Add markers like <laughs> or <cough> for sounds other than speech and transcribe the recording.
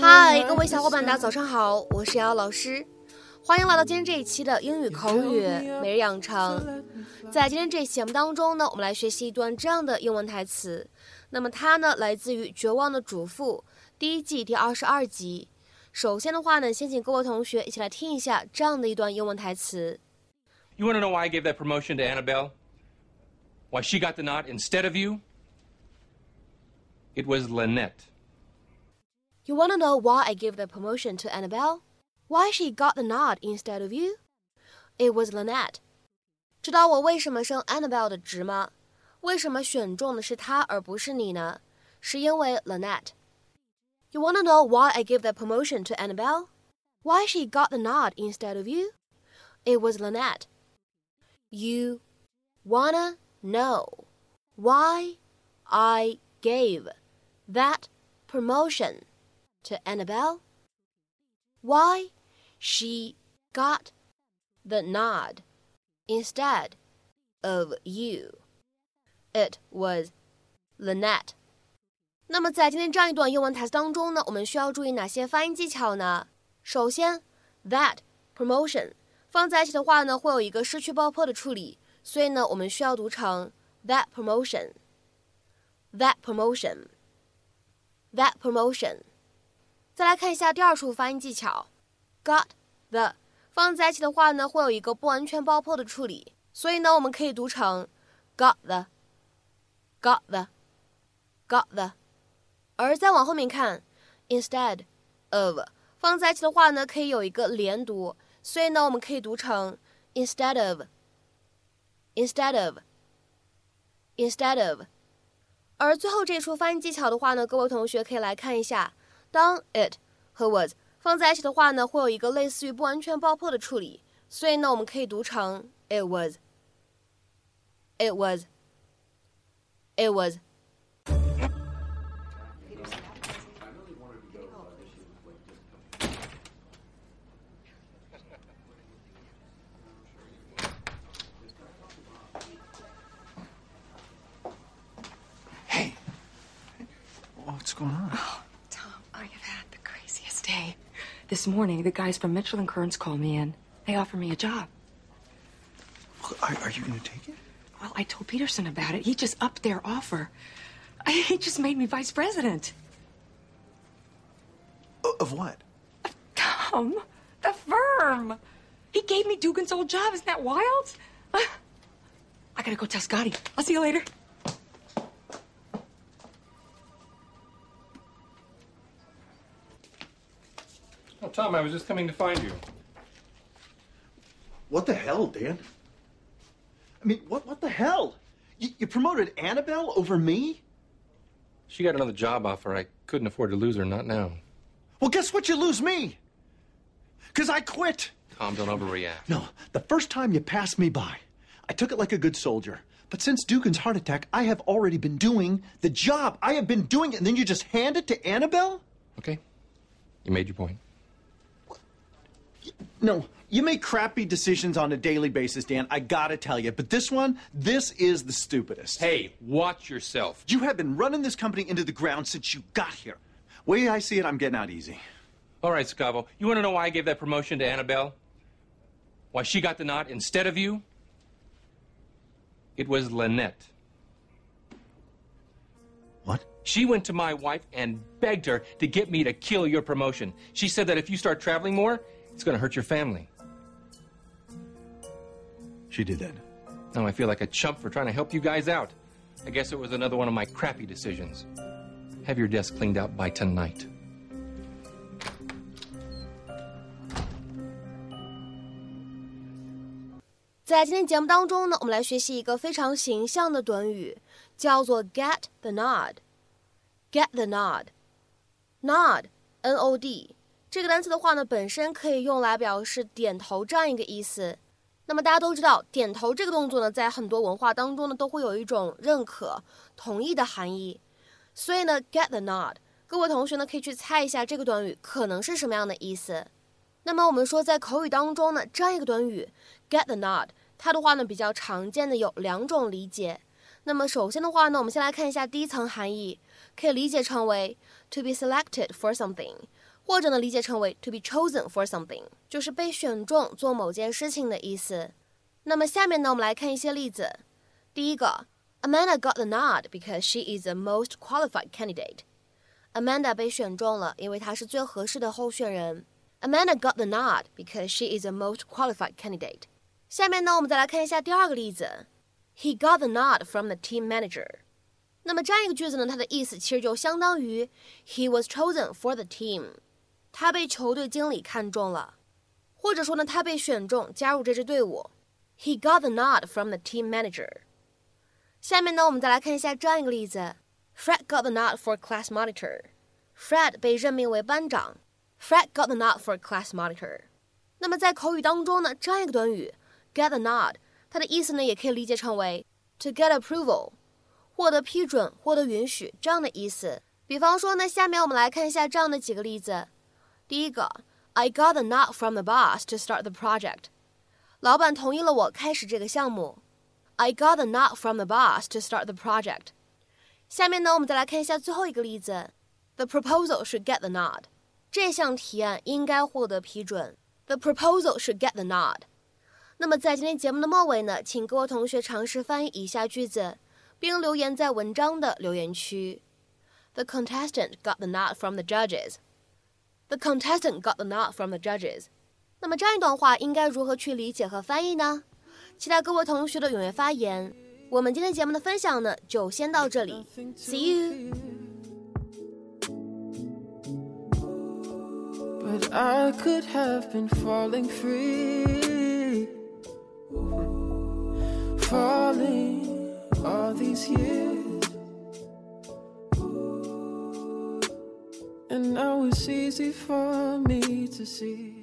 嗨，各位小伙伴，大家早上好，我是瑶瑶老师，欢迎来到今天这一期的英语口语每日养成。在今天这期节目当中呢，我们来学习一段这样的英文台词。那么它呢，来自于《绝望的主妇》第一季第二十二集。首先的话呢，先请各位同学一起来听一下这样的一段英文台词。You want to know why I gave that promotion to Annabelle? Why she got the nod instead of you? It was Lynette. You want to know why I gave the promotion to Annabelle? Why she got the nod instead of you? It was Lynette. 知道我为什么升 Annabelle 的职吗？为什么选中的是她而不是你呢？是因为 Lynette。You wanna know why I gave that promotion to Annabelle? Why she got the nod instead of you? It was Lynette. You wanna know why I gave that promotion to Annabelle? Why she got the nod instead of you. It was Lynette. 那么在今天这样一段英文台词当中呢，我们需要注意哪些发音技巧呢？首先，that promotion 放在一起的话呢，会有一个失去爆破的处理，所以呢，我们需要读成 that promotion。that promotion。that promotion。 再来看一下第二处发音技巧，got the 放在一起的话呢，会有一个不完全爆破的处理，所以呢，我们可以读成 got the，got the，got the。而再往后面看，instead of 放在一起的话呢，可以有一个连读，所以呢，我们可以读成 instead of，instead of，instead of。而最后这一处发音技巧的话呢，各位同学可以来看一下，当 it 和 was 放在一起的话呢，会有一个类似于不完全爆破的处理，所以呢，我们可以读成 it was，it was，it was。Hey, what's going on? This morning, the guys from Mitchell and Kearns called me in. They offered me a job. Are, are you going to take it? Well, I told Peterson about it. He just upped their offer. <laughs> He just made me vice president. Of what? Tom, the firm. He gave me Dugan's old job. Isn't that wild? <sighs> I gotta go tell Scotty. I'll see you later. Oh, Tom, I was just coming to find you. What the hell, Dan? I mean, what what the hell? You, you promoted Annabelle over me? She got another job offer. I couldn't afford to lose her, not now. Well, guess what? You lose me. Because I quit. Tom, don't overreact. No, the first time you passed me by, I took it like a good soldier. But since Dugan's heart attack, I have already been doing the job. I have been doing it, and then you just hand it to Annabelle? Okay. You made your point. No, you make crappy decisions on a daily basis, Dan. I gotta tell you. But this one, this is the stupidest. Hey, watch yourself. You have been running this company into the ground since you got here. Way I see it, I'm getting out easy. All right, Scavo. You want to know why I gave that promotion to Annabelle? Why she got the nod instead of you? It was Lynette. What? She went to my wife and begged her to get me to kill your promotion. She said that if you start traveling more, it's going to hurt your family. She did that. Now I feel like a chump for trying to help you guys out. I guess it was another one of my crappy decisions. Have your desk cleaned out by tonight. <laughs> Get the nod. Get the nod. Nod, N-O-D. 这个单词的话呢，本身可以用来表示点头这样一个意思。那么大家都知道，点头这个动作呢，在很多文化当中呢，都会有一种认可、同意的含义。所以呢，get the nod，各位同学呢，可以去猜一下这个短语可能是什么样的意思。那么我们说，在口语当中呢，这样一个短语 get the nod，它的话呢比较常见的有两种理解。那么首先的话呢，我们先来看一下第一层含义，可以理解成为 to be selected for something，或者呢理解成为 to be chosen for something，就是被选中做某件事情的意思。那么下面呢，我们来看一些例子。第一个，Amanda got the nod because she is the most qualified candidate。Amanda 被选中了，因为她是最合适的候选人。Amanda got the nod because she is the most qualified candidate。下面呢，我们再来看一下第二个例子。He got the nod from the team manager。那么这样一个句子呢，它的意思其实就相当于 He was chosen for the team。 他被球队经理看中了，或者说呢，他被选中加入这支队伍。He got the nod from the team manager。下面呢，我们再来看一下这样一个例子：Fred got the nod for class monitor。Fred 被任命为班长。Fred got the nod for class monitor。那么在口语当中呢，这样一个短语 get the nod，它的意思呢也可以理解成为 to get approval，获得批准、获得允许这样的意思。比方说呢，下面我们来看一下这样的几个例子。第一个，I got the nod from the boss to start the project。老板同意了我开始这个项目。I got the nod from the boss to start the project。下面呢，我们再来看一下最后一个例子。The proposal should get the nod。这项提案应该获得批准。The proposal should get the nod。那么在今天节目的末尾呢，请各位同学尝试翻译以下句子，并留言在文章的留言区。The contestant got the nod from the judges. The contestant got the nod from the judges. 那么这样一段话应该如何去理解和翻译呢？期待各位同学的踊跃发言。我们今天节目的分享呢，就先到这里。See you. But I could have been falling free. Falling all these years. And now it's easy for me to see.